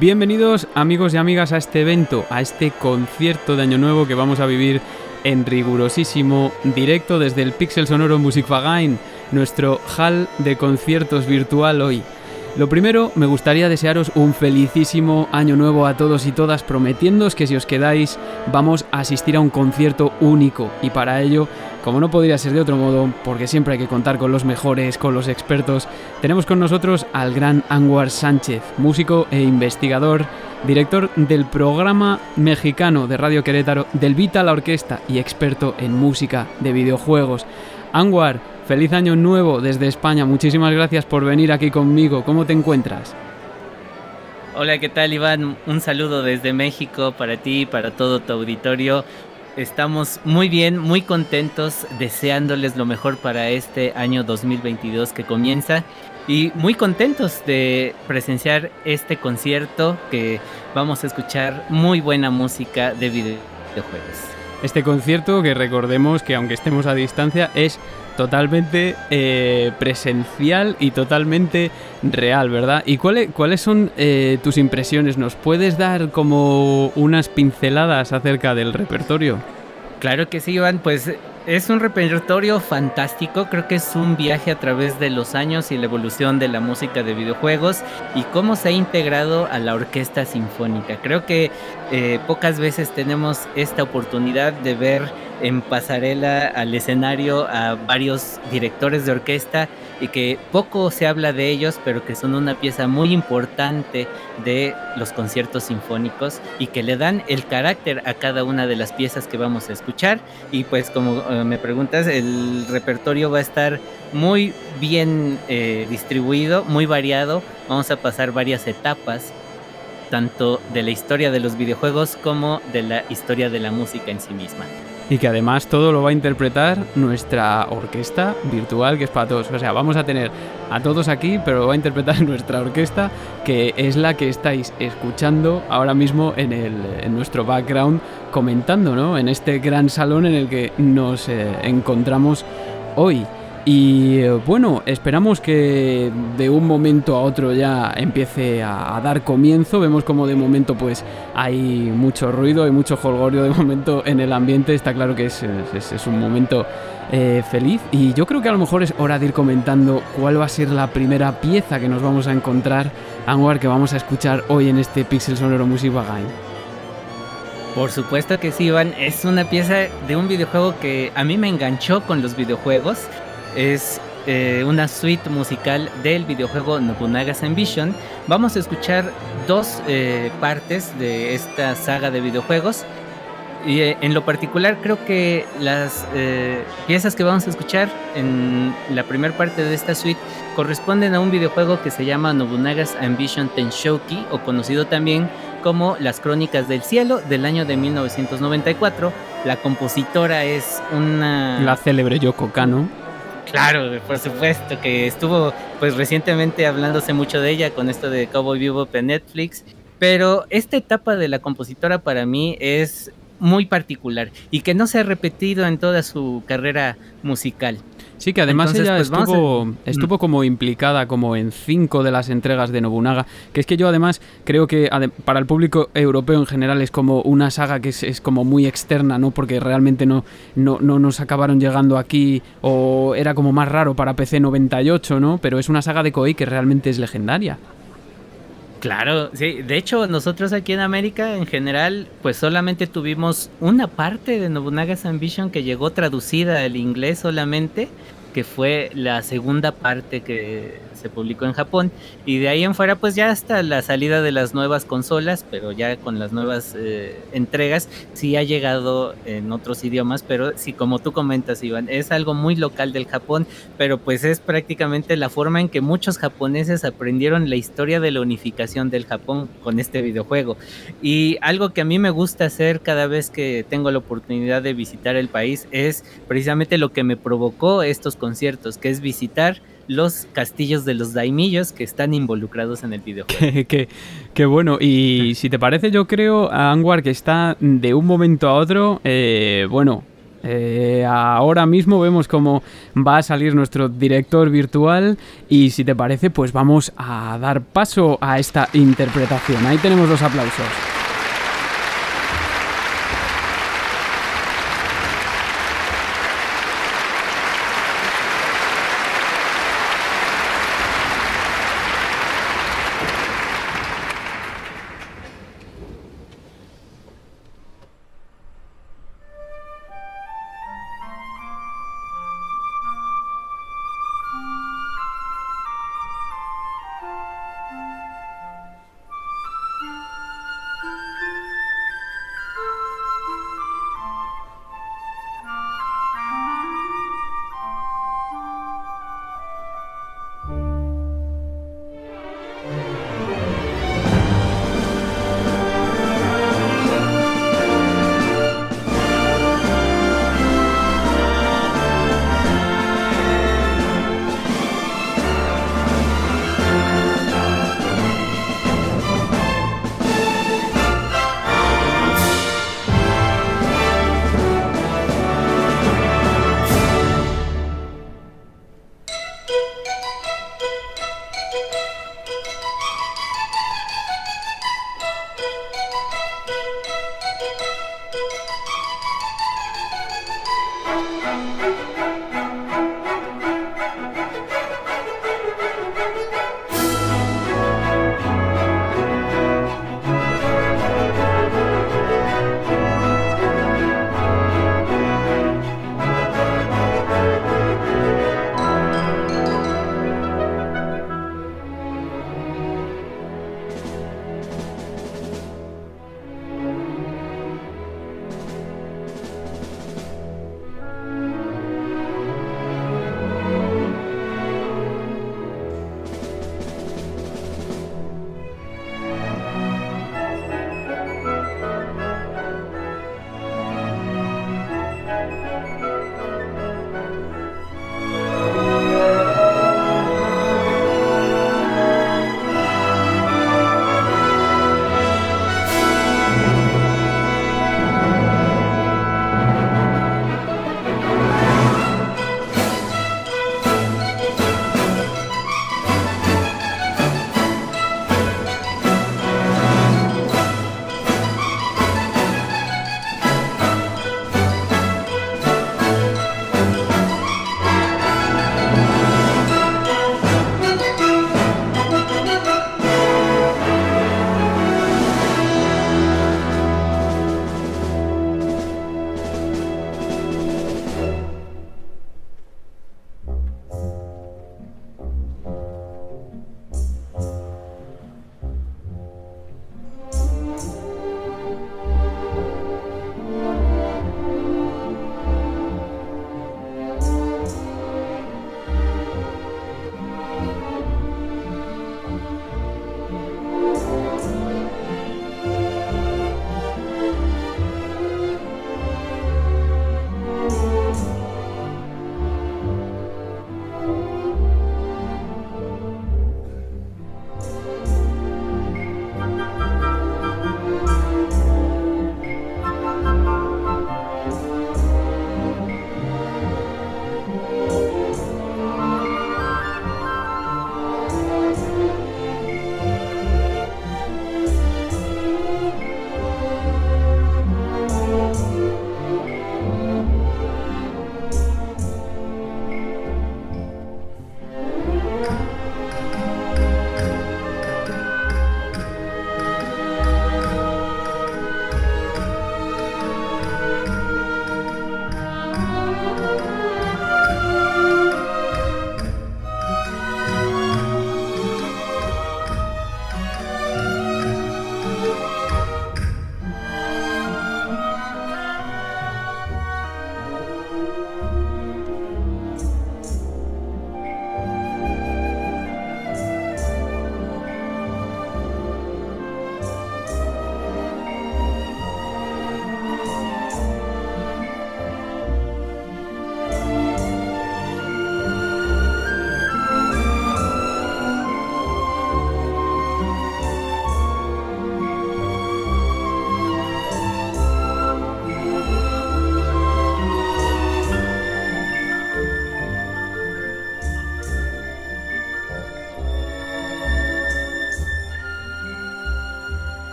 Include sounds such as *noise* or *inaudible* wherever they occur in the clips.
Bienvenidos amigos y amigas a este evento, a este concierto de Año Nuevo que vamos a vivir en rigurosísimo directo desde el Pixel Sonoro Musikverein, nuestro hall de conciertos virtual hoy. Lo primero, me gustaría desearos un felicísimo año nuevo a todos y todas, prometiéndoos que si os quedáis vamos a asistir a un concierto único y para ello, como no podría ser de otro modo, porque siempre hay que contar con los mejores, con los expertos, tenemos con nosotros al gran Anwar Sánchez, músico e investigador, director del programa mexicano de Radio Querétaro del Vita la Orquesta y experto en música de videojuegos. Anwar, Feliz año nuevo desde España. Muchísimas gracias por venir aquí conmigo. ¿Cómo te encuentras? Hola, ¿qué tal Iván? Un saludo desde México para ti y para todo tu auditorio. Estamos muy bien, muy contentos, deseándoles lo mejor para este año 2022 que comienza y muy contentos de presenciar este concierto que vamos a escuchar muy buena música de videojuegos. Este concierto que recordemos que aunque estemos a distancia es totalmente eh, presencial y totalmente real, ¿verdad? ¿Y cuáles, cuáles son eh, tus impresiones? ¿Nos puedes dar como unas pinceladas acerca del repertorio? Claro que sí, Iván, pues es un repertorio fantástico, creo que es un viaje a través de los años y la evolución de la música de videojuegos y cómo se ha integrado a la orquesta sinfónica. Creo que eh, pocas veces tenemos esta oportunidad de ver en pasarela al escenario a varios directores de orquesta y que poco se habla de ellos, pero que son una pieza muy importante de los conciertos sinfónicos y que le dan el carácter a cada una de las piezas que vamos a escuchar. Y pues como eh, me preguntas, el repertorio va a estar muy bien eh, distribuido, muy variado. Vamos a pasar varias etapas tanto de la historia de los videojuegos como de la historia de la música en sí misma y que además todo lo va a interpretar nuestra orquesta virtual, que es para todos. O sea, vamos a tener a todos aquí, pero lo va a interpretar *laughs* nuestra orquesta, que es la que estáis escuchando ahora mismo en, el, en nuestro background, comentando, ¿no? En este gran salón en el que nos eh, encontramos hoy. Y eh, bueno, esperamos que de un momento a otro ya empiece a, dar comienzo. Vemos como de momento pues hay mucho ruido, hay mucho jolgorio de momento en el ambiente. Está claro que es, es, un momento eh, feliz. Y yo creo que a lo mejor es hora de ir comentando cuál va a ser la primera pieza que nos vamos a encontrar, Anwar, que vamos a escuchar hoy en este Pixel Sonoro Music Bagain. Por supuesto que sí, Iván. Es una pieza de un videojuego que a mí me enganchó con los videojuegos es eh, una suite musical del videojuego Nobunaga's Ambition. Vamos a escuchar dos eh, partes de esta saga de videojuegos. Y eh, en lo particular creo que las piezas que vamos a escuchar en la primera parte de esta suite corresponden a un videojuego que se llama Nobunaga's Ambition Tenshoki o conocido también como Las Crónicas del Cielo del año de 1994. La compositora es una... La célebre Yoko Kano Claro, por supuesto, que estuvo pues recientemente hablándose mucho de ella con esto de Cowboy Bebop en Netflix. Pero esta etapa de la compositora para mí es muy particular y que no se ha repetido en toda su carrera musical. Sí, que además ella pues, estuvo, mm. estuvo como implicada como en cinco de las entregas de Nobunaga, que es que yo además creo que para el público europeo en general es como una saga que es, como muy externa, ¿no? Porque realmente no, no, no, nos acabaron llegando aquí o era como más raro para PC 98, ¿no? Pero es una saga de Koei que realmente es legendaria. Claro, sí. De hecho, nosotros aquí en América, en general, pues solamente tuvimos una parte de Nobunaga's Ambition que llegó traducida al inglés solamente, que fue la segunda parte que se publicó en Japón y de ahí en fuera pues ya hasta la salida de las nuevas consolas, pero ya con las nuevas eh, entregas sí ha llegado en otros idiomas, pero sí como tú comentas Iván, es algo muy local del Japón, pero pues es prácticamente la forma en que muchos japoneses aprendieron la historia de la unificación del Japón con este videojuego. Y algo que a mí me gusta hacer cada vez que tengo la oportunidad de visitar el país es precisamente lo que me provocó estos conciertos, que es visitar los castillos de los daimillos que están involucrados en el *laughs* videojuego. Qué bueno, y *laughs* si te parece, yo creo, a Anguar, que está de un momento a otro, eh, bueno, eh, ahora mismo vemos cómo va a salir nuestro director virtual y si te parece, pues vamos a dar paso a esta interpretación. Ahí tenemos los aplausos.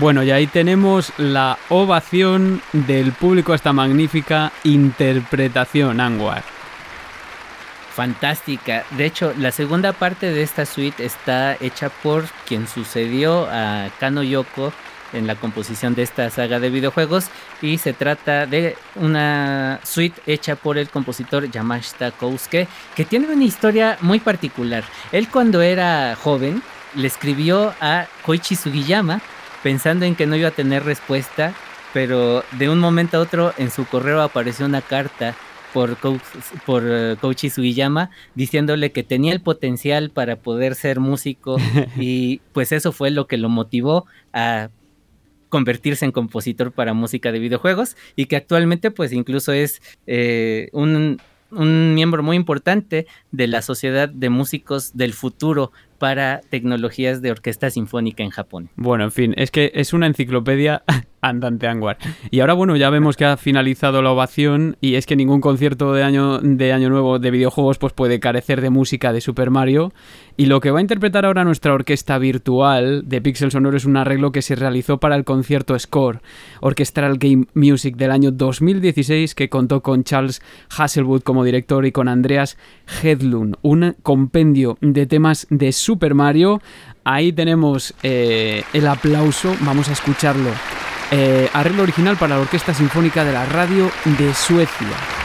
Bueno, y ahí tenemos la ovación del público a esta magnífica interpretación, Anwar. Fantástica. De hecho, la segunda parte de esta suite está hecha por quien sucedió a Kano Yoko en la composición de esta saga de videojuegos y se trata de una suite hecha por el compositor Yamashita Kousuke que tiene una historia muy particular. Él cuando era joven le escribió a Koichi Sugiyama pensando en que no iba a tener respuesta, pero de un momento a otro en su correo apareció una carta por, por uh, Koichi Sugiyama diciéndole que tenía el potencial para poder ser músico *laughs* y pues eso fue lo que lo motivó a convertirse en compositor para música de videojuegos y que actualmente pues incluso es eh, un, un miembro muy importante de la Sociedad de Músicos del Futuro para tecnologías de orquesta sinfónica en Japón. Bueno, en fin, es que es una enciclopedia andante Anguar. Y ahora, bueno, ya vemos que ha finalizado la ovación y es que ningún concierto de año, de año nuevo de videojuegos pues puede carecer de música de Super Mario. Y lo que va a interpretar ahora nuestra orquesta virtual de Pixel Sonoro es un arreglo que se realizó para el concierto Score, Orchestral Game Music del año 2016, que contó con Charles Hasselwood como director y con Andreas Hedlund, un compendio de temas de Super Mario. Ahí tenemos eh, el aplauso, vamos a escucharlo. Eh, arreglo original para la Orquesta Sinfónica de la Radio de Suecia.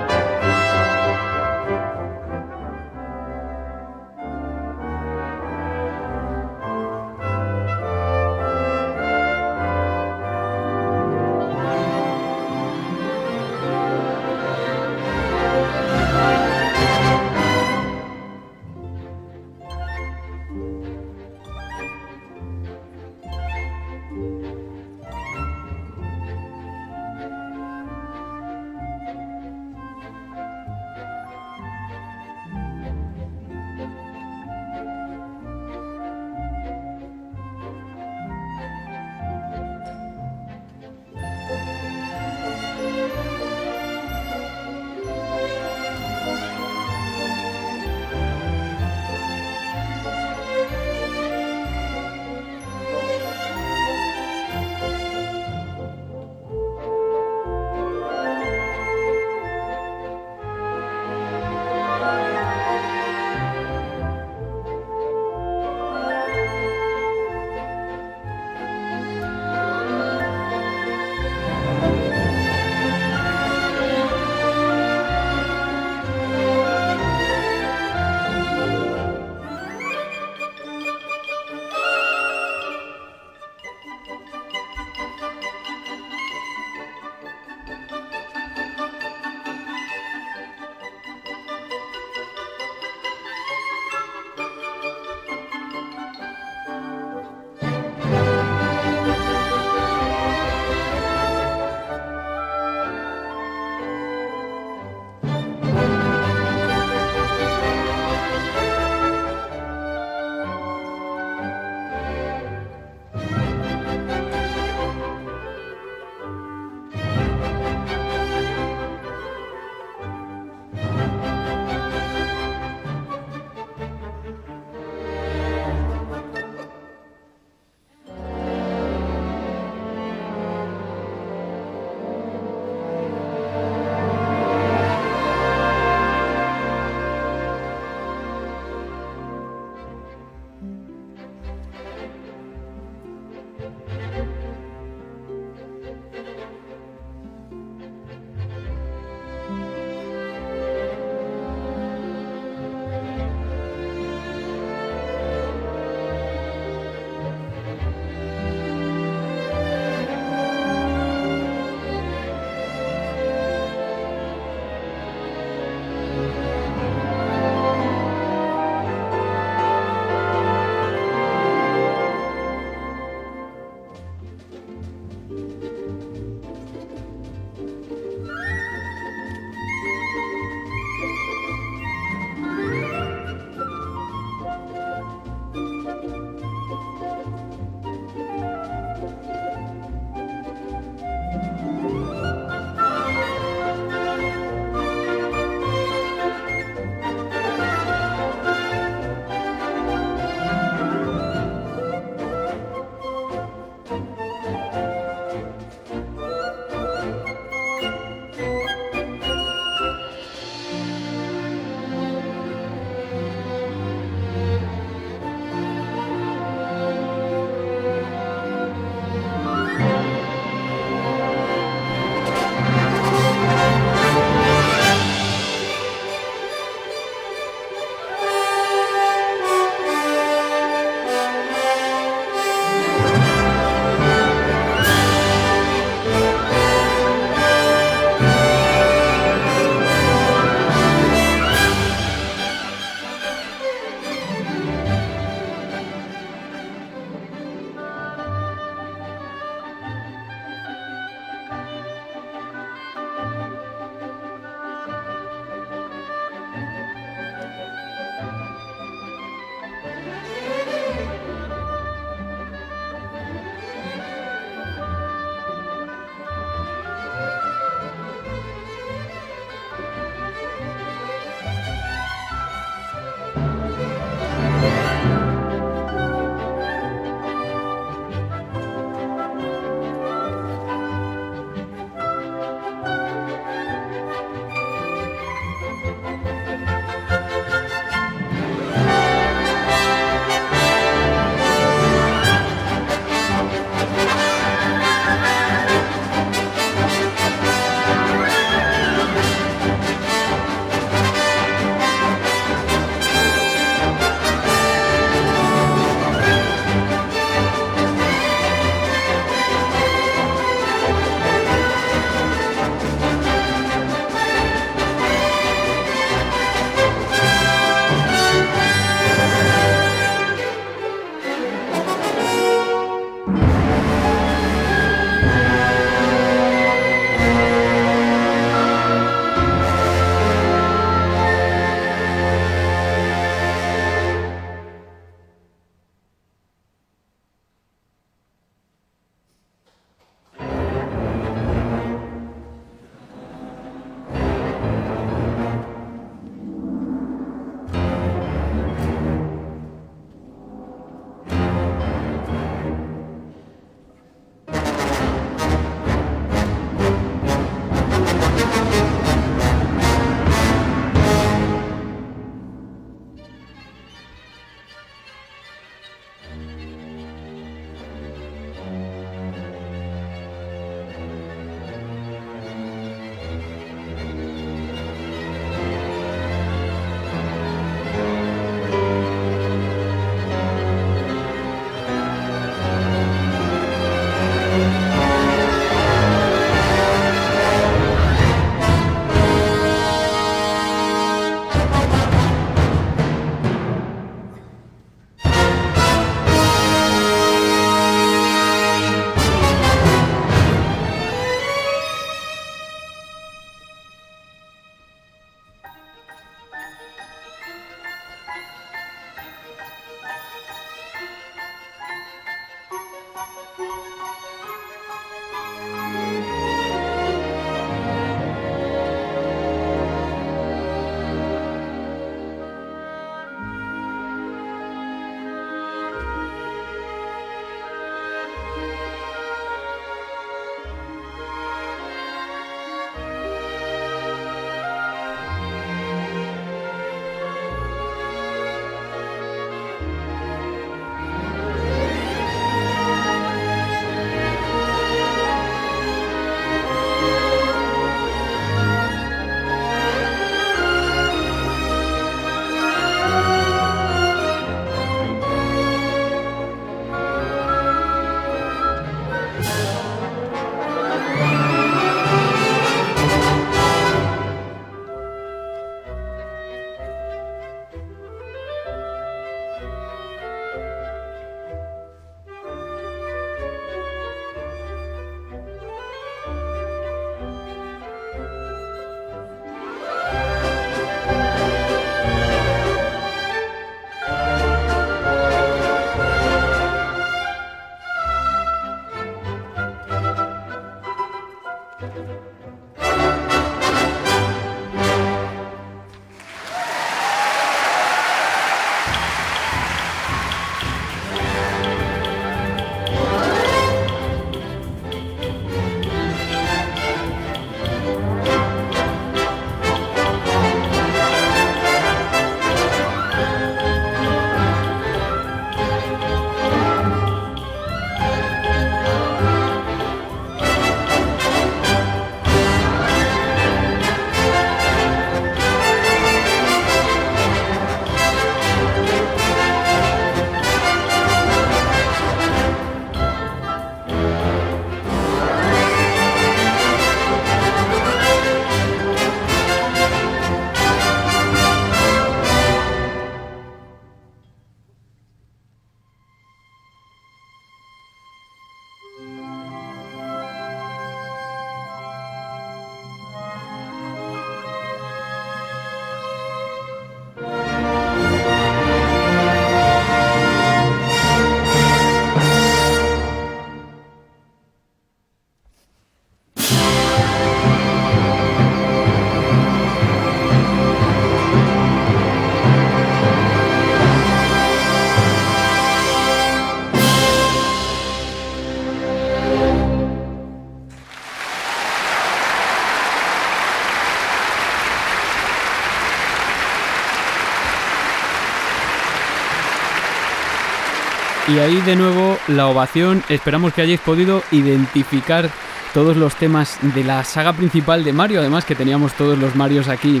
Y ahí de nuevo la ovación. Esperamos que hayáis podido identificar todos los temas de la saga principal de Mario, además que teníamos todos los Marios aquí.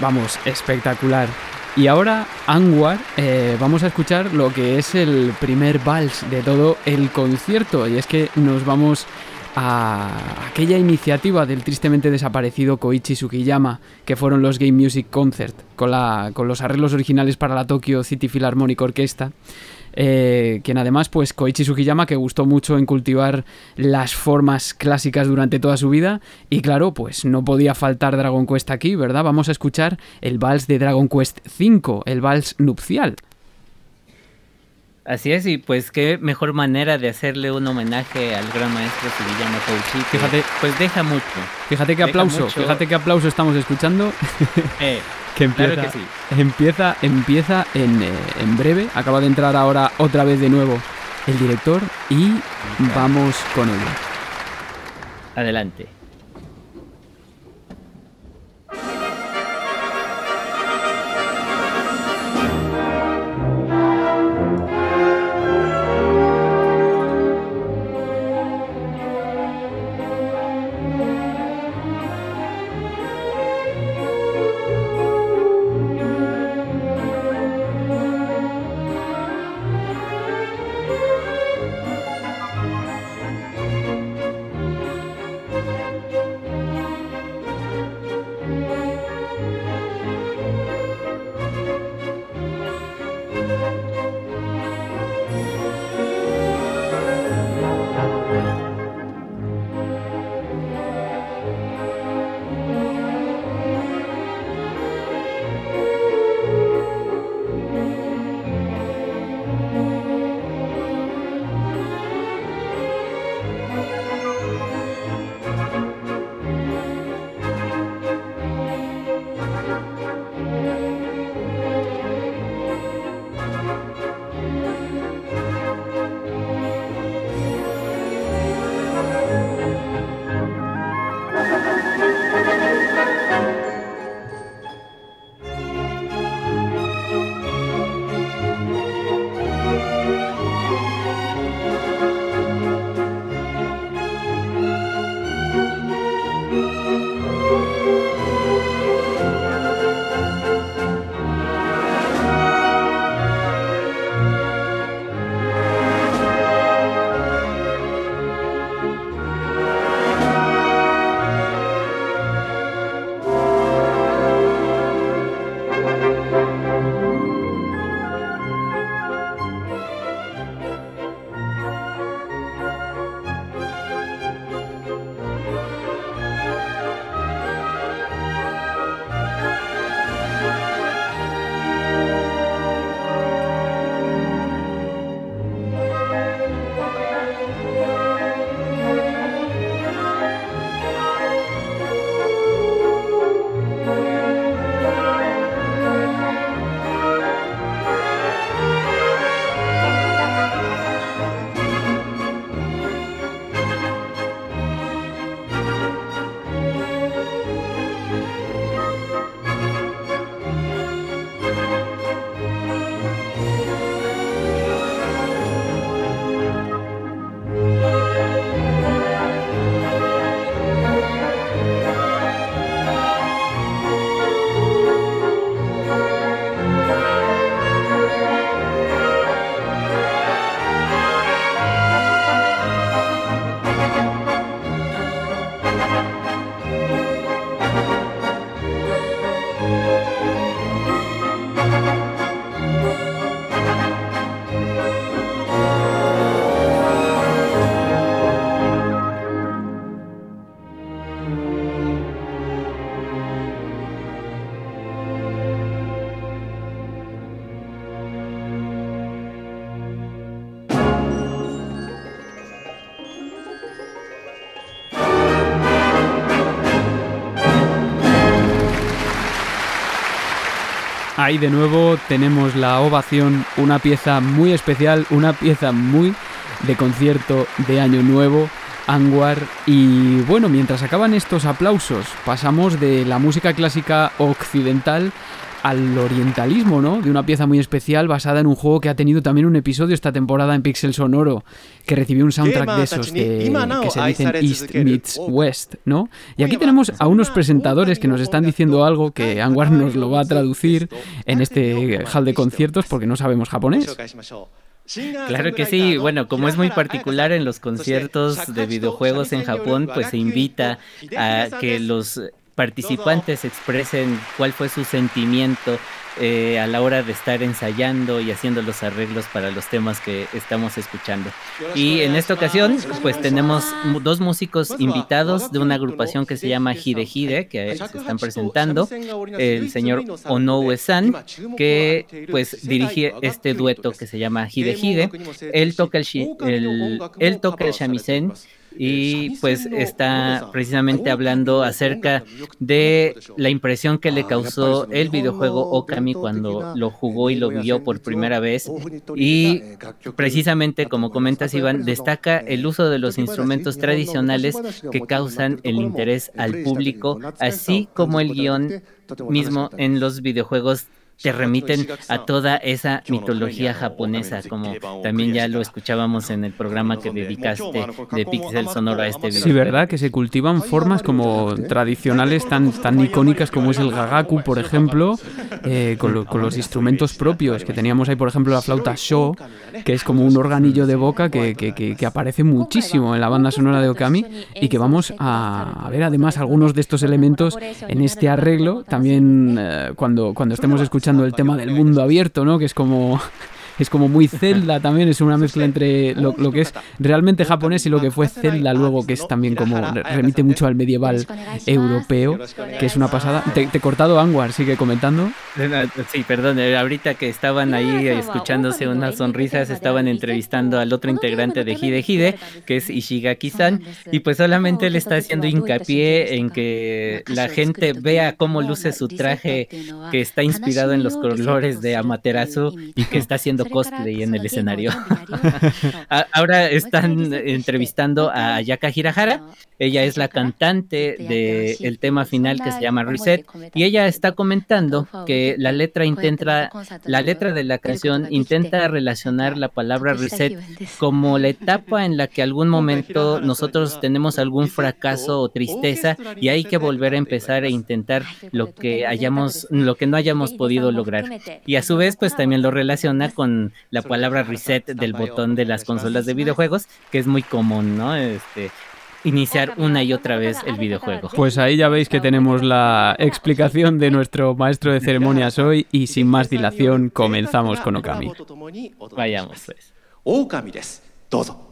Vamos, espectacular. Y ahora, Anwar, eh, vamos a escuchar lo que es el primer vals de todo el concierto. Y es que nos vamos a aquella iniciativa del tristemente desaparecido Koichi Sugiyama, que fueron los Game Music Concert, con los arreglos originales para la Tokyo City Philharmonic Orchestra. Eh, quien además, pues Koichi Sugiyama, que gustó mucho en cultivar las formas clásicas durante toda su vida, y claro, pues no podía faltar Dragon Quest aquí, ¿verdad? Vamos a escuchar el vals de Dragon Quest V, el vals nupcial. Así es, y pues qué mejor manera de hacerle un homenaje al gran maestro Sugiyama Koichi. Fíjate, pues deja mucho. Fíjate qué aplauso, fíjate qué aplauso estamos escuchando. Eh, *laughs* que empieza, empieza, empieza en, eh, en, breve. Acaba de entrar ahora otra vez de nuevo el director y vamos con ello. Adelante. Ahí de nuevo tenemos la ovación, una pieza muy especial, una pieza muy de concierto de Año Nuevo, Anguar. Y bueno, mientras acaban estos aplausos, pasamos de la música clásica occidental al orientalismo, ¿no? De una pieza muy especial basada en un juego que ha tenido también un episodio esta temporada en Pixel Sonoro, que recibió un soundtrack de esos que se dicen East meets West, ¿no? Y aquí tenemos a unos presentadores que nos están diciendo algo que Anwar nos lo va a traducir en este hall de conciertos porque no sabemos japonés. Claro que sí, bueno, como es muy particular en los conciertos de videojuegos en Japón, pues se invita a que los participantes expresen cuál fue su sentimiento eh, a la hora de estar ensayando y haciendo los arreglos para los temas que estamos escuchando. Y en esta ocasión, pues tenemos dos músicos invitados de una agrupación que se llama Hide Hide, que se están presentando, el señor Onoue-san, que pues dirige este dueto que se llama Hide Hide. Él toca el, el, él toca el shamisen y pues está precisamente hablando acerca de la impresión que le causó el videojuego Okami cuando lo jugó y lo vio por primera vez. Y precisamente como comentas Iván destaca el uso de los instrumentos tradicionales que causan el interés al público así como el guion mismo en los videojuegos te remiten a toda esa mitología japonesa, como también ya lo escuchábamos en el programa que dedicaste de Pixel Sonoro a este video. Sí, ¿verdad? Que se cultivan formas como tradicionales tan, tan icónicas como es el gagaku, por ejemplo, *laughs* eh, con, los instrumentos propios, que teníamos ahí, por ejemplo, la flauta sho, que es como un organillo de boca que, que, aparece muchísimo en la banda sonora de Okami y que vamos a, ver además algunos de estos elementos en este arreglo, también eh, cuando, cuando estemos escuchando el tema del mundo abierto, ¿no? Que es como es como muy Zelda también, es una mezcla entre lo, que es realmente japonés y lo que fue Zelda luego, que es también como remite mucho al medieval europeo, que es una pasada. Te, he cortado Anwar, sigue comentando. Sí, perdón, eh, ahorita que estaban ahí escuchándose unas sonrisas, estaban entrevistando al otro integrante de Hide Hide, que es Ishigaki-san, y pues solamente le está haciendo hincapié en que la gente vea cómo luce su traje que está inspirado en los colores de Amaterasu y que está haciendo cosplay en el escenario. *laughs* Ahora están entrevistando a Yaka Hirahara. Ella es la cantante del tema final que se llama Reset y ella está comentando que la letra intenta, la letra de la canción intenta relacionar la palabra reset como la etapa en la que algún momento nosotros tenemos algún fracaso o tristeza y hay que volver a empezar a intentar lo que hayamos, lo que no hayamos podido lograr. Y a su vez, pues también lo relaciona con la palabra reset del botón de las consolas de videojuegos, que es muy común, ¿no? Este, iniciar una y otra vez el videojuego. Pues ahí ya veis que tenemos la explicación de nuestro maestro de *laughs* ceremonias hoy y sin más dilación comenzamos con Okami. Vayamos pues. Todo.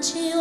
te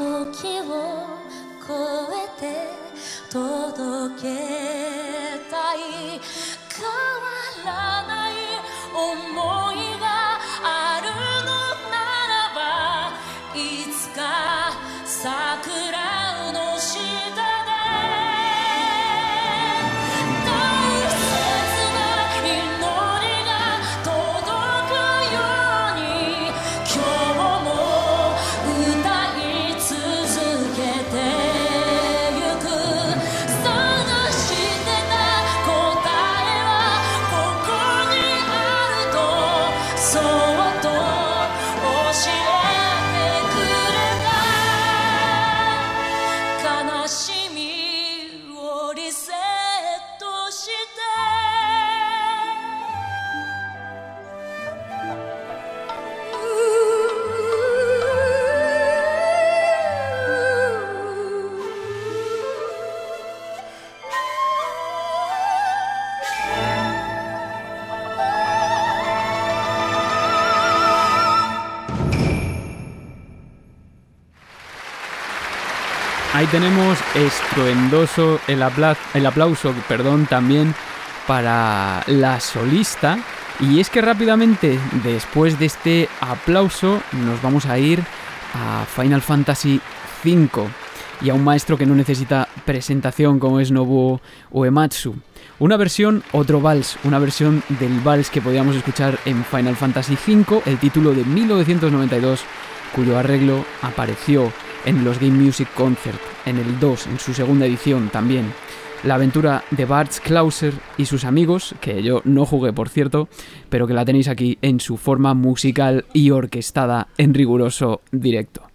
時を超えて届けたい。変わらない思い。tenemos estruendoso el, apla el aplauso perdón, también para la solista. Y es que rápidamente, después de este aplauso, nos vamos a ir a Final Fantasy V y a un maestro que no necesita presentación como es Nobuo Uematsu. Una versión, otro vals, una versión del vals que podíamos escuchar en Final Fantasy V, el título de 1992, cuyo arreglo apareció en los Game Music Concert en el 2, en su segunda edición también. La aventura de Bart Klauser y sus amigos, que yo no jugué por cierto, pero que la tenéis aquí en su forma musical y orquestada en riguroso directo.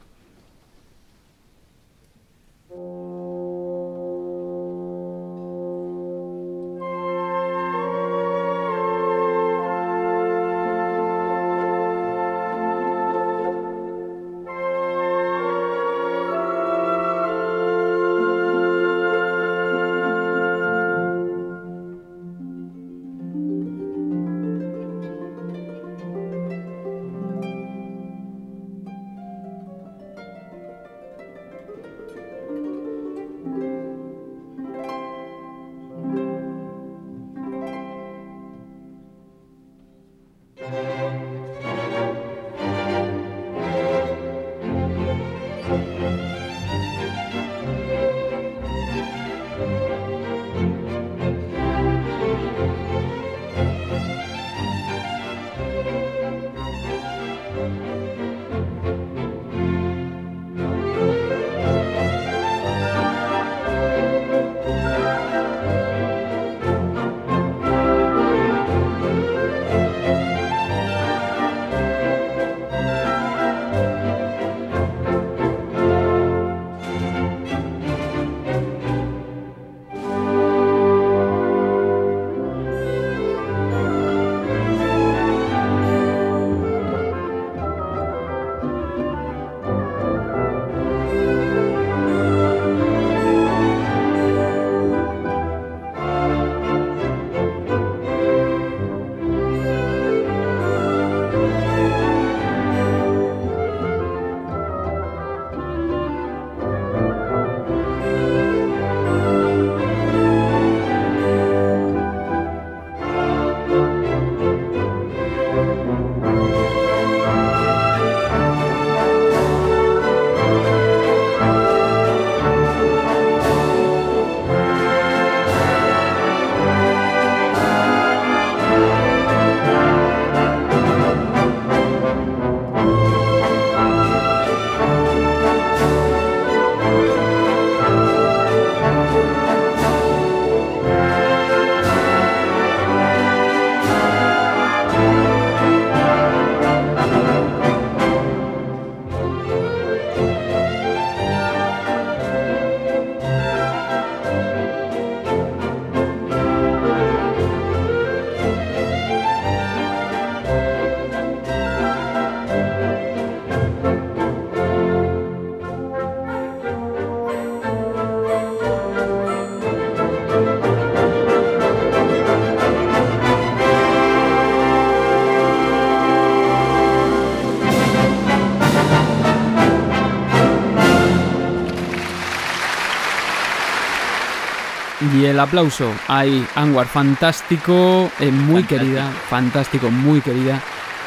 Y el aplauso ahí, Anwar, fantástico, eh, muy querida, fantástico, muy querida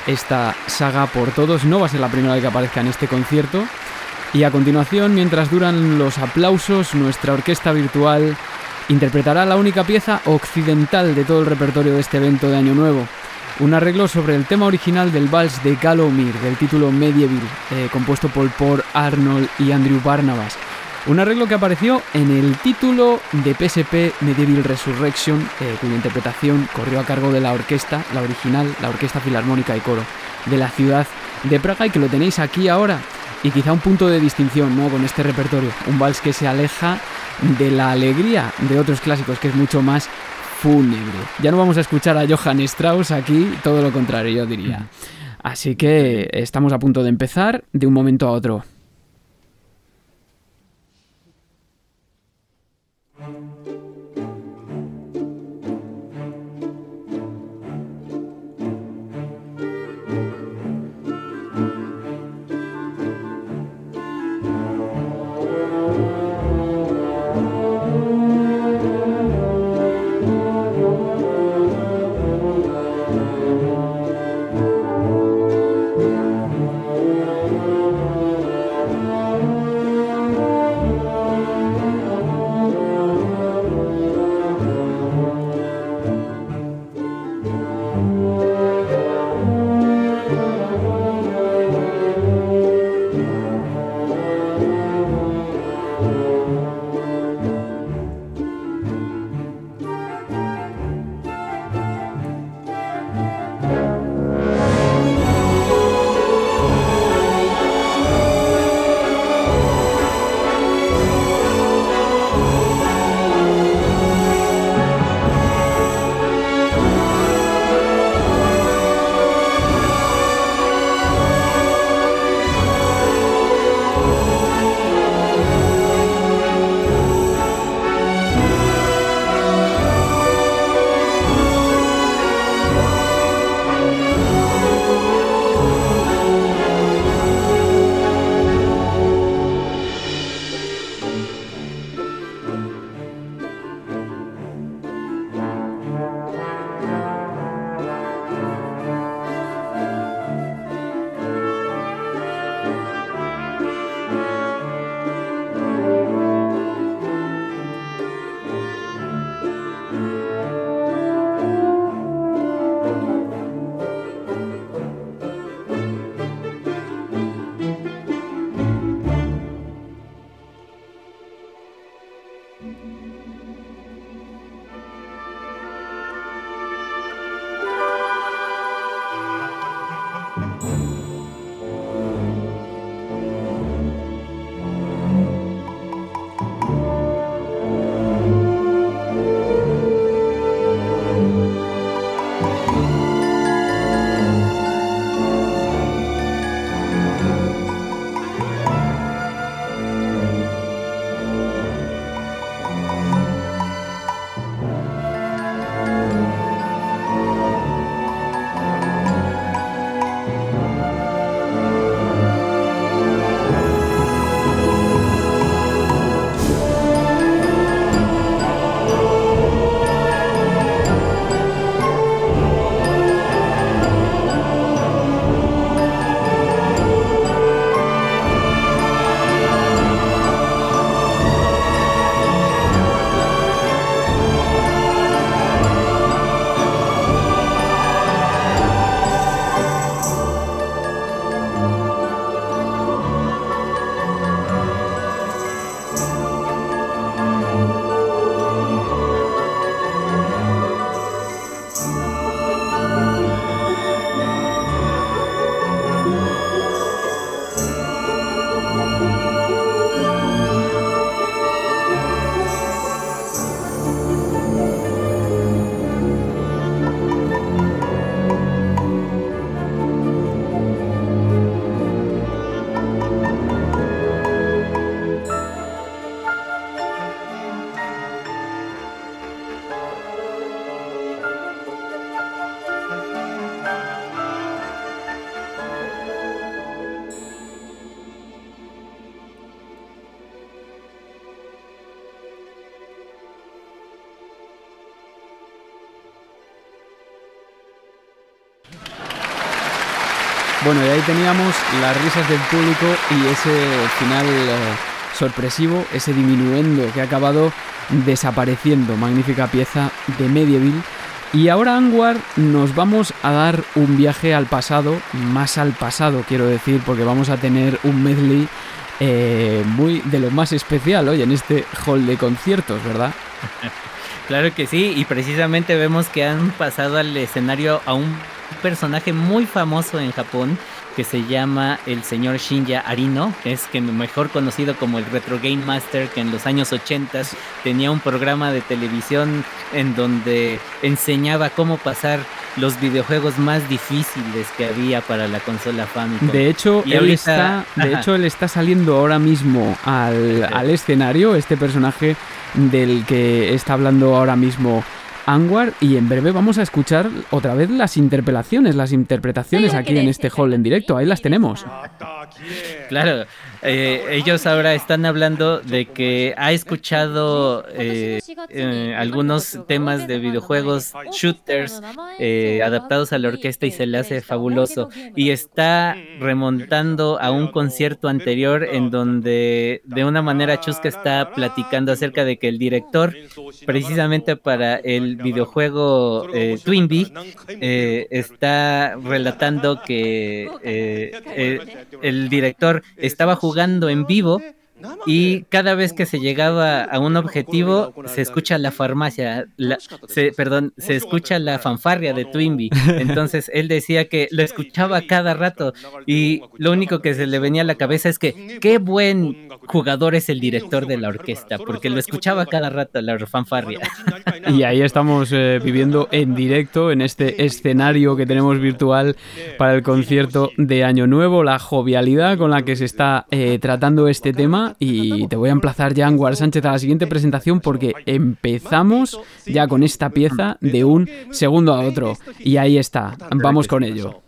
esta saga por todos. No va a ser la primera vez que aparezca en este concierto. Y a continuación, mientras duran los aplausos, nuestra orquesta virtual interpretará la única pieza occidental de todo el repertorio de este evento de Año Nuevo. Un arreglo sobre el tema original del vals de Galomir, del título Medieval, eh, compuesto por Paul Arnold y Andrew Barnabas. Un arreglo que apareció en el título de PSP Medieval Resurrection, eh, cuya interpretación corrió a cargo de la orquesta, la original, la Orquesta Filarmónica y Coro de la ciudad de Praga y que lo tenéis aquí ahora. Y quizá un punto de distinción ¿no? con este repertorio, un vals que se aleja de la alegría de otros clásicos, que es mucho más fúnebre. Ya no vamos a escuchar a Johann Strauss aquí, todo lo contrario, yo diría. Así que estamos a punto de empezar de un momento a otro. Bueno, y ahí teníamos las risas del público y ese final eh, sorpresivo, ese diminuendo que ha acabado desapareciendo. Magnífica pieza de Medieval. Y ahora, Anwar, nos vamos a dar un viaje al pasado, más al pasado, quiero decir, porque vamos a tener un medley eh, muy de lo más especial hoy en este hall de conciertos, ¿verdad? *laughs* Claro que sí, y precisamente vemos que han pasado al escenario a un personaje muy famoso en Japón que se llama el señor Shinya Arino, que es que mejor conocido como el Retro Game Master, que en los años 80 tenía un programa de televisión en donde enseñaba cómo pasar los videojuegos más difíciles que había para la consola Famicom. De hecho, él, está, de hecho él está saliendo ahora mismo al, al escenario, este personaje del que está hablando ahora mismo Anwar y en breve vamos a escuchar otra vez las interpelaciones, las interpretaciones aquí en este hall en directo. Ahí las tenemos. Claro, eh, ellos ahora están hablando de que ha escuchado eh, eh, algunos temas de videojuegos, shooters, adaptados a la orquesta y se le hace fabuloso. Y está remontando a un concierto anterior en donde de una manera chusca está platicando acerca de que el director, precisamente para el videojuego Twinbee, está relatando que el director estaba jugando en vivo y cada vez que se llegaba a un objetivo se escucha la farmacia, se, perdón, se escucha la fanfarria de Twinbee. *laughs* Entonces él decía que lo escuchaba cada rato y lo único que se le venía a la cabeza es que qué buen jugador es el director de la orquesta, porque lo escuchaba cada rato la fanfarria. Y ahí estamos eh, viviendo en directo en este escenario que tenemos virtual para el concierto de Año Nuevo, la jovialidad con la que se está eh, tratando este tema y te voy a emplazar ya, Anguar Sánchez, a la siguiente presentación porque empezamos ya con esta pieza de un segundo a otro. Y ahí está, vamos con ello.「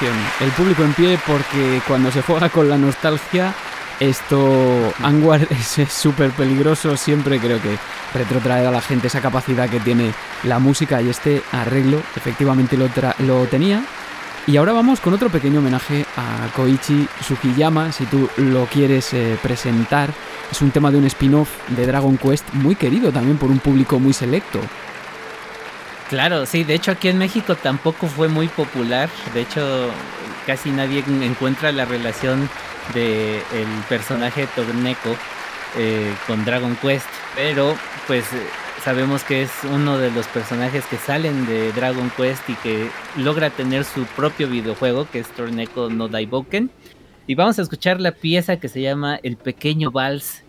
El público en pie porque cuando se juega con la nostalgia, esto, Anwar *laughs* es súper peligroso. Siempre creo que retrotrae a la gente esa capacidad que tiene la música y este arreglo efectivamente lo, lo tenía. Y ahora vamos con otro pequeño homenaje a Koichi Sugiyama, si tú lo quieres eh, presentar. Es un tema de un spin-off de Dragon Quest muy querido también por un público muy selecto. Claro, sí, de hecho aquí en México tampoco fue muy popular, de hecho casi nadie encuentra la relación del el personaje Torneco eh, con Dragon Quest, pero pues sabemos que es uno de los personajes que salen de Dragon Quest y que logra tener su propio videojuego que es Torneco no Daiboken. Y vamos a escuchar la pieza que se llama El Pequeño Vals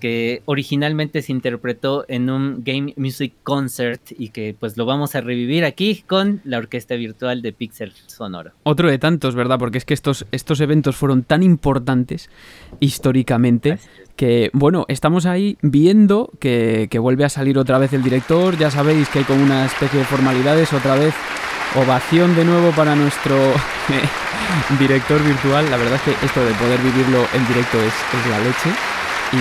que originalmente se interpretó en un Game Music Concert y que pues lo vamos a revivir aquí con la orquesta virtual de Pixel Sonoro. Otro de tantos, ¿verdad? Porque es que estos, estos eventos fueron tan importantes históricamente que, bueno, estamos ahí viendo que, que vuelve a salir otra vez el director, ya sabéis que hay como una especie de formalidades, otra vez ovación de nuevo para nuestro *laughs* director virtual, la verdad es que esto de poder vivirlo en directo es, es la leche y eh,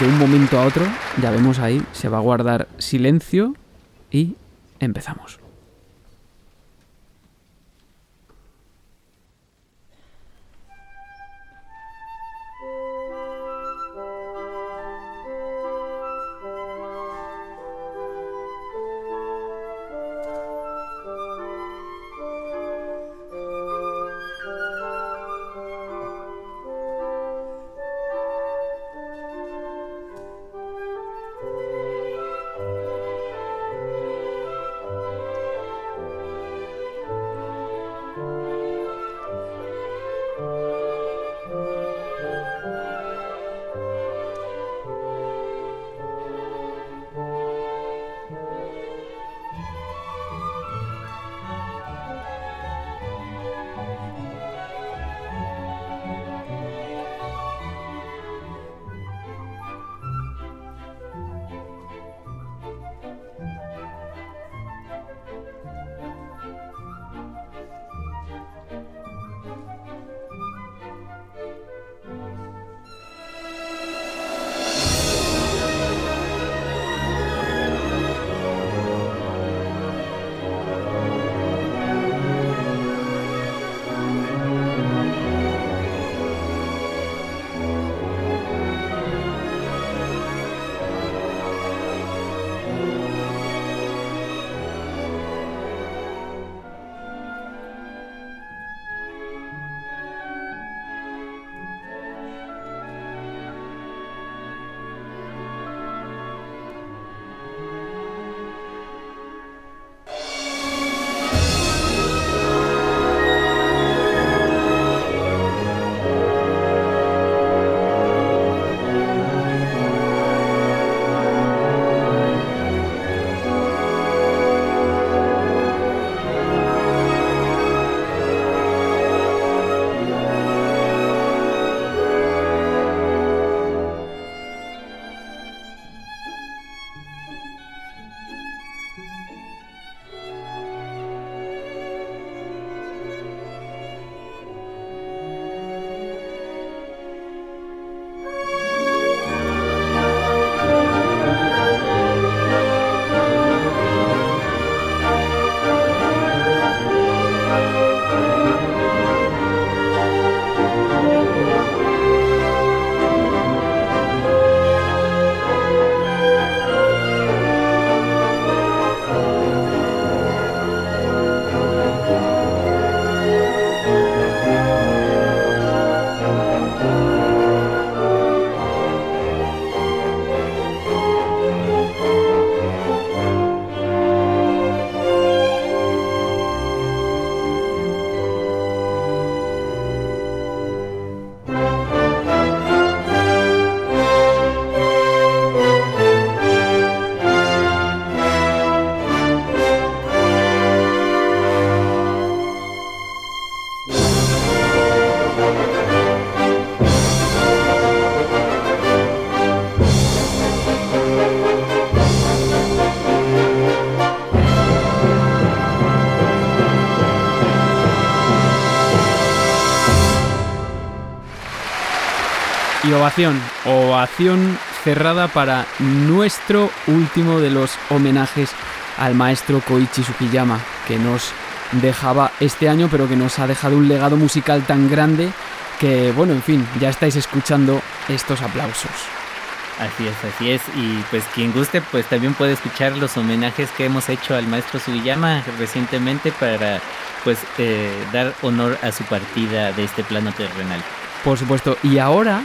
de un momento a otro, ya vemos ahí, se va a guardar silencio y empezamos. Ovación, ovación cerrada para nuestro último de los homenajes al maestro Koichi Sukiyama, que nos dejaba este año, pero que nos ha dejado un legado musical tan grande que, bueno, en fin, ya estáis escuchando estos aplausos. Así es, así es. Y pues quien guste, pues también puede escuchar los homenajes que hemos hecho al maestro Sugiyama recientemente para pues eh, dar honor a su partida de este plano terrenal. Por supuesto. Y ahora,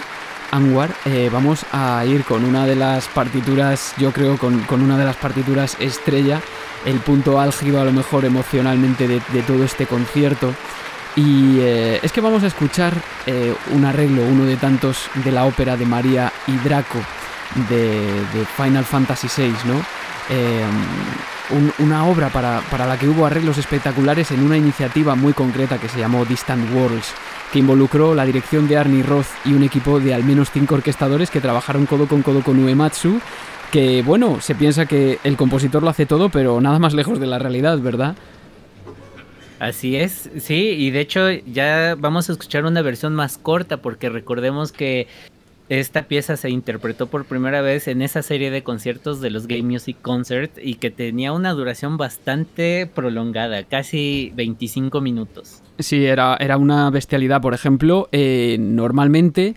Anwar, eh, vamos a ir con una de las partituras, yo creo, con, con, una de las partituras estrella, el punto álgido a lo mejor emocionalmente de, de todo este concierto. Y eh, es que vamos a escuchar eh, un arreglo, uno de tantos de la ópera de María y Draco de, Final Fantasy VI, ¿no? Un, una obra para, para, la que hubo arreglos espectaculares en una iniciativa muy concreta que se llamó Distant Worlds, que involucró la dirección de Arnie Roth y un equipo de al menos cinco orquestadores que trabajaron codo con codo con Uematsu, que bueno, se piensa que el compositor lo hace todo, pero nada más lejos de la realidad, ¿verdad? Así es, sí, y de hecho ya vamos a escuchar una versión más corta porque recordemos que esta pieza se interpretó por primera vez en esa serie de conciertos de los Game Music Concert y que tenía una duración bastante prolongada, casi 25 minutos. Sí, era, era una bestialidad, por ejemplo, eh, normalmente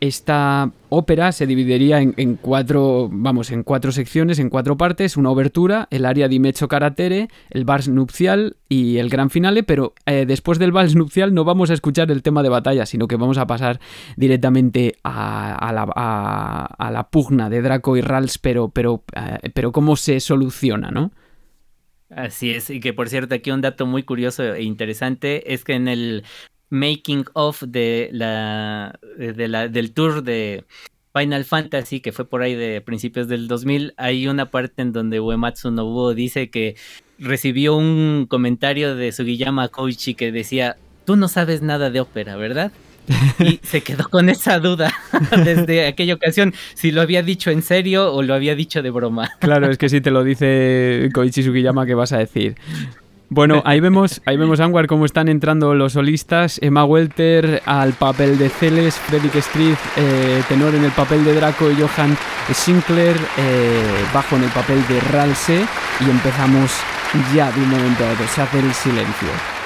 esta ópera se dividiría en, cuatro, vamos, en cuatro secciones, en cuatro partes, una obertura, el área di mezzo caratere, el vals nupcial y el gran finale, pero eh, después del vals nupcial no vamos a escuchar el tema de batalla, sino que vamos a pasar directamente a la, pugna de Draco y Rals, pero, pero, eh, pero cómo se soluciona, ¿no? Así es, y que por cierto, aquí un dato muy curioso e interesante es que en el making of de la, de la, del tour de Final Fantasy, que fue por ahí de principios del 2000, hay una parte en donde Uematsu Nobuo dice que recibió un comentario de Sugiyama Koichi que decía, tú no sabes nada de ópera, ¿verdad? Y *laughs* se quedó con esa duda *laughs* desde aquella ocasión, si lo había dicho en serio o lo había dicho de broma. Claro, es que si te lo dice Koichi Sugiyama, ¿qué vas a decir? Bueno, ahí vemos, ahí vemos Anwar cómo están entrando los solistas. Emma Welter al papel de Celes, Frederick Street, eh, tenor en el papel de Draco y Johan Sinclair, eh, bajo en el papel de Ralse. Y empezamos ya de un momento a otro. Se hace el silencio.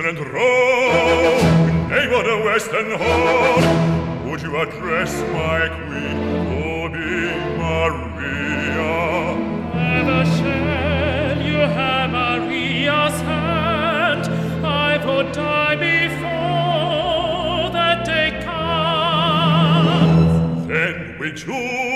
and row, name on a western horn, would you address my queen, Obi Maria? Never shall you have Maria's hand, I would die before that day comes. Then we choose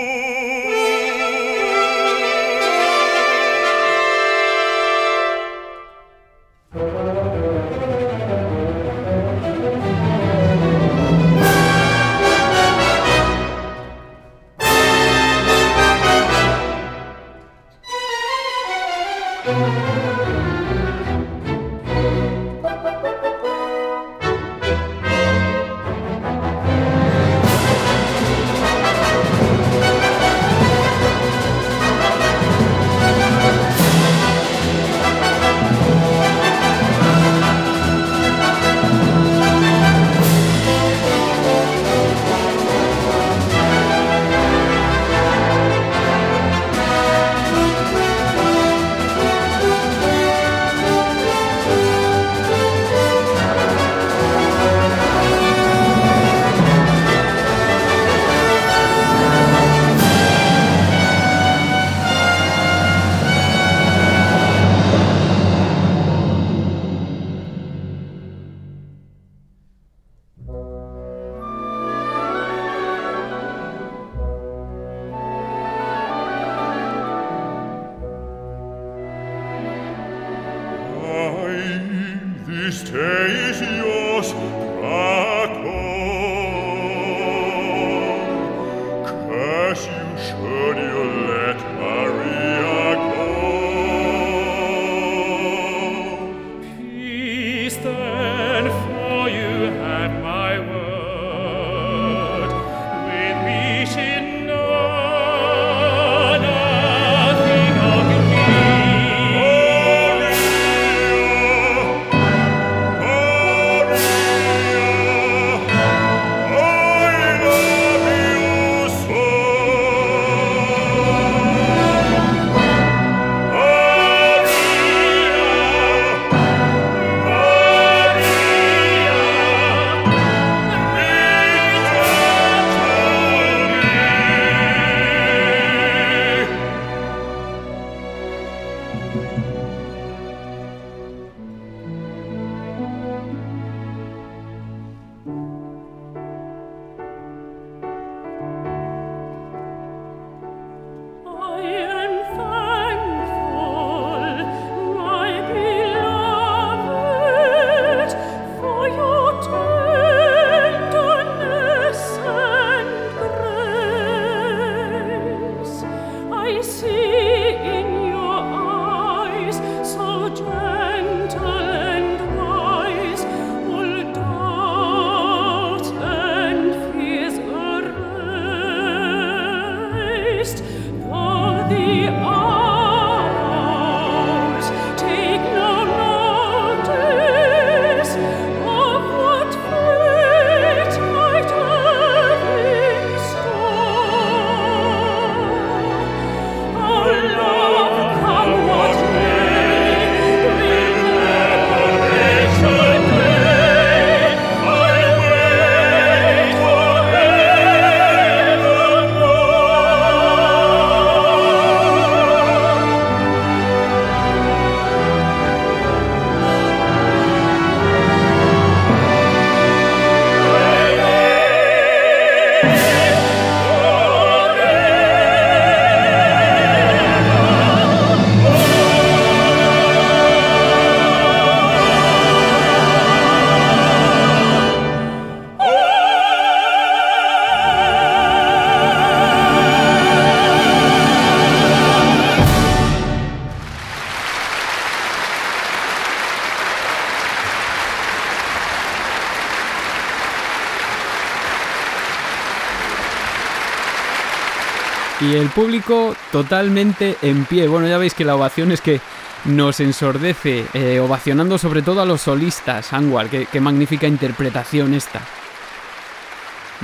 público totalmente en pie. Bueno, ya veis que la ovación es que nos ensordece, eh, ovacionando sobre todo a los solistas, Anwar. Qué, qué magnífica interpretación esta.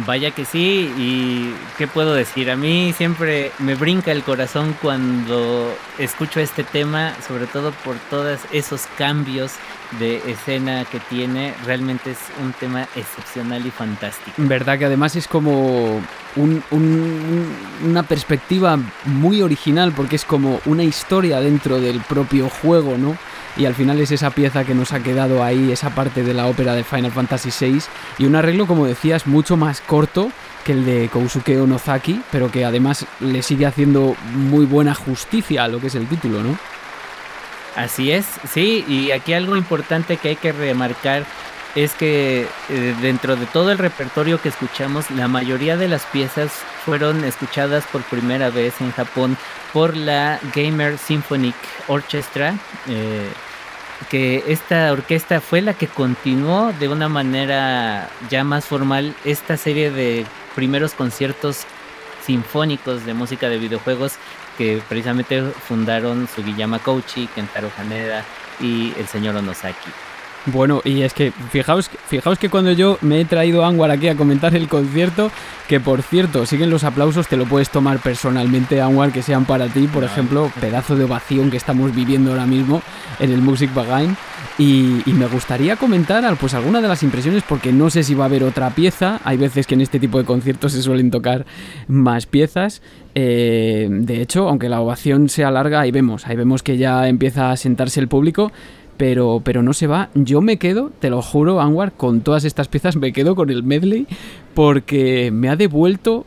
Vaya que sí, y qué puedo decir, a mí siempre me brinca el corazón cuando escucho este tema, sobre todo por todos esos cambios de escena que tiene, realmente es un tema excepcional y fantástico. Verdad que además es como un- un- una perspectiva muy original porque es como una historia dentro del propio juego, ¿no? Y al final es esa pieza que nos ha quedado ahí, esa parte de la ópera de Final Fantasy VI y un arreglo, como decías, mucho más corto que el de Kousuke Onozaki, pero que además le sigue haciendo muy buena justicia a lo que es el título, ¿no? Así es, sí, y aquí algo importante que hay que remarcar es que eh, dentro de todo el repertorio que escuchamos, la mayoría de las piezas fueron escuchadas por primera vez en Japón por la Gamer Symphonic Orchestra, eh, que esta orquesta fue la que continuó de una manera ya más formal esta serie de primeros conciertos sinfónicos de música de videojuegos que precisamente fundaron Sugiyama Kouchi, Kentaro Haneda y el señor Onosaki. Bueno, y es que fijaos, fijaos que cuando yo me he traído a Anwar aquí a comentar el concierto, que por cierto, siguen los aplausos, te lo puedes tomar personalmente, Anwar, que sean para ti, por ejemplo, pedazo de ovación que estamos viviendo ahora mismo en el Music Bagain. Y, y me gustaría comentar al- pues alguna de las impresiones, porque no sé si va a haber otra pieza. Hay veces que en este tipo de conciertos se suelen tocar más piezas. Eh, de hecho, aunque la ovación sea larga, ahí vemos, ahí vemos que ya empieza a sentarse el público pero, pero no se va. Yo me quedo, te lo juro, Anwar, con todas estas piezas me quedo con el medley porque me ha devuelto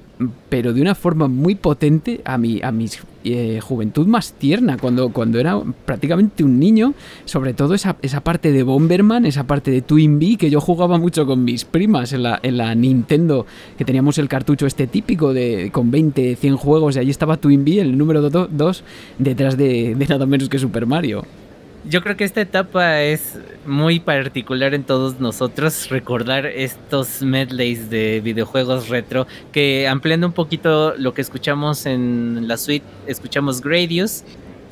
pero de una forma muy potente a mi, a mi eh, juventud más tierna, cuando, cuando era prácticamente un niño, sobre todo esa, esa parte de Bomberman, esa parte de Twin Bee, que yo jugaba mucho con mis primas en la, en la Nintendo, que teníamos el cartucho este típico de con 20, 100 juegos, y allí estaba Twin Bee, el número 2, detrás de, de nada menos que Super Mario. Yo creo que esta etapa es muy particular en todos nosotros, recordar estos medleys de videojuegos retro, que ampliando un poquito lo que escuchamos en la suite, escuchamos Gradius,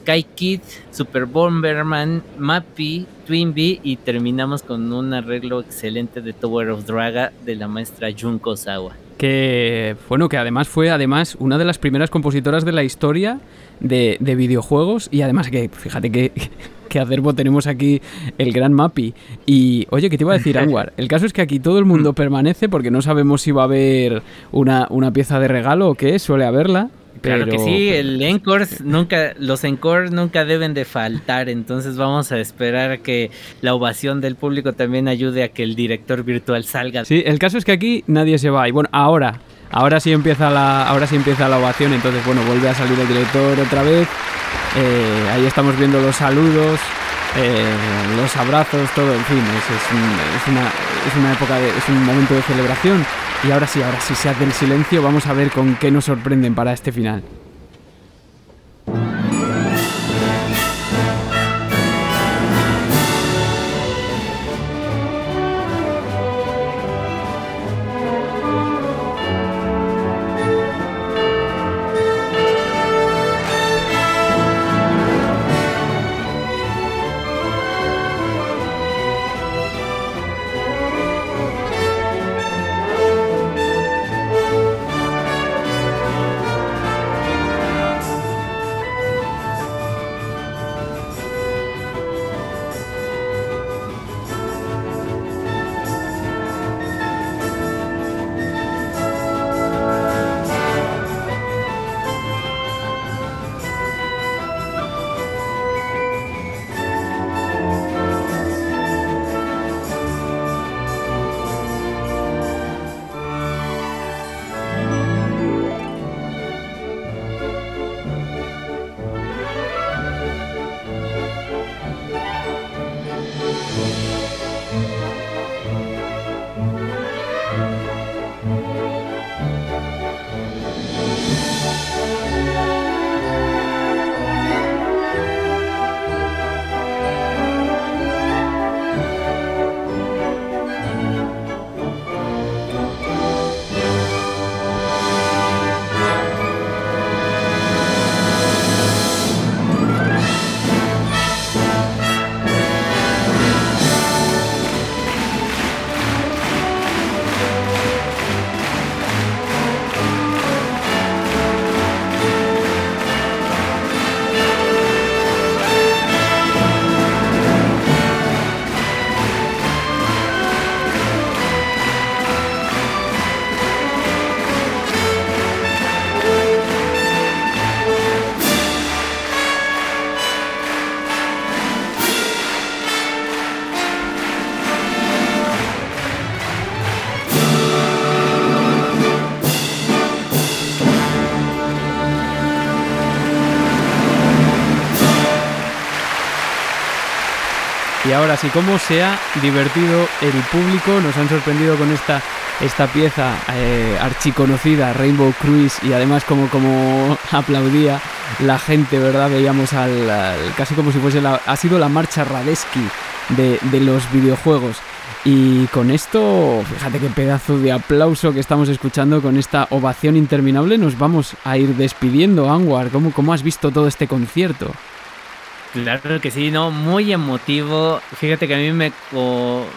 Sky Kid, Super Bomberman, Mappy, Twinbee y terminamos con un arreglo excelente de Tower of Draga de la maestra Junko Sawa. Que, bueno, que además fue además una de las primeras compositoras de la historia de, de videojuegos y además que, fíjate que que acervo tenemos aquí el gran Mappy. Y oye, ¿qué te iba a decir, *laughs* Anwar? El caso es que aquí todo el mundo mm. permanece porque no sabemos si va a haber una, una pieza de regalo o qué, suele haberla. Claro que sí, el nunca, los encore nunca deben de faltar, entonces vamos a esperar que la ovación del público también ayude a que el director virtual salga. Sí, el caso es que aquí nadie se va y bueno, ahora, ahora sí empieza la, ahora sí empieza la ovación, entonces bueno, vuelve a salir el director otra vez eh, ahí estamos viendo los saludos, eh, los abrazos, todo, en fin, es, una, es una época, es un momento de celebración. Y ahora sí, ahora sí se hace el silencio, vamos a ver con qué nos sorprenden para este final. Ahora sí, cómo se ha divertido el público, nos han sorprendido con esta, esta pieza eh, archiconocida, Rainbow Cruise, y además como, como *laughs* aplaudía la gente, ¿verdad? Veíamos al, casi como si fuese la, ha sido la marcha Radesky de, de los videojuegos. Y con esto, fíjate qué pedazo de aplauso que estamos escuchando con esta ovación interminable, nos vamos a ir despidiendo, Anwar. ¿Cómo, cómo has visto todo este concierto? Claro que sí, no, muy emotivo. Fíjate que a mí me,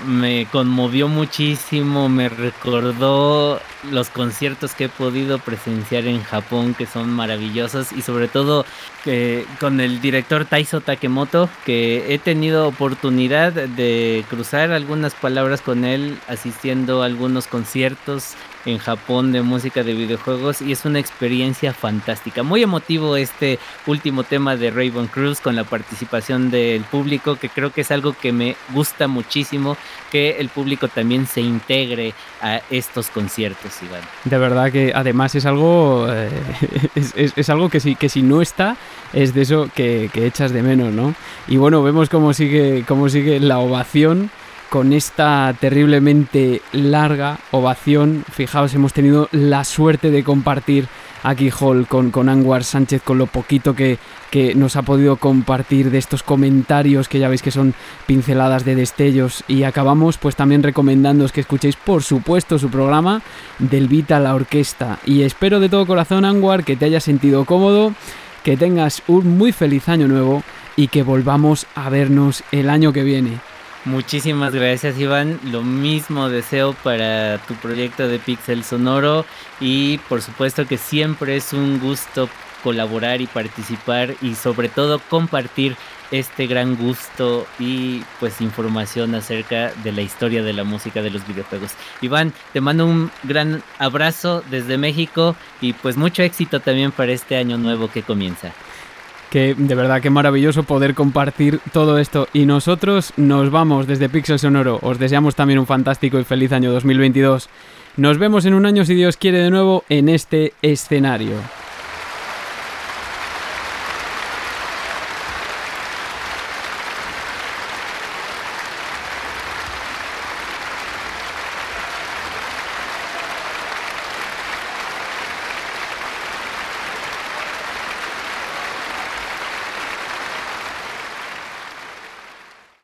me conmovió muchísimo, me recordó los conciertos que he podido presenciar en Japón, que son maravillosos, y sobre todo que con el director Taiso Takemoto, que he tenido oportunidad de cruzar algunas palabras con él asistiendo a algunos conciertos en Japón de música de videojuegos y es una experiencia fantástica. Muy emotivo este último tema de Raven Cruz con la participación del público, que creo que es algo que me gusta muchísimo, que el público también se integre a estos conciertos, Iván. De verdad que además es algo, eh, *laughs* es, algo que si, que si no está, es de eso que, que echas de menos, ¿no? Y bueno, vemos cómo sigue, cómo sigue la ovación con esta terriblemente larga ovación. Fijaos, hemos tenido la suerte de compartir aquí Hall con, con Sánchez, con lo poquito que, que nos ha podido compartir de estos comentarios que ya veis que son pinceladas de destellos. Y acabamos pues también recomendándoos que escuchéis por supuesto su programa Del Vita la Orquesta. Y espero de todo corazón, Anwar, que te hayas sentido cómodo, que tengas un muy feliz año nuevo y que volvamos a vernos el año que viene. Muchísimas gracias Iván, lo mismo deseo para tu proyecto de Pixel Sonoro y por supuesto que siempre es un gusto colaborar y participar y sobre todo compartir este gran gusto y pues información acerca de la historia de la música de los videojuegos. Iván, te mando un gran abrazo desde México y pues mucho éxito también para este año nuevo que comienza que de verdad que maravilloso poder compartir todo esto. Y nosotros nos vamos desde Pixel Sonoro. Os deseamos también un fantástico y feliz año 2022. Nos vemos en un año, si Dios quiere, de nuevo en este escenario.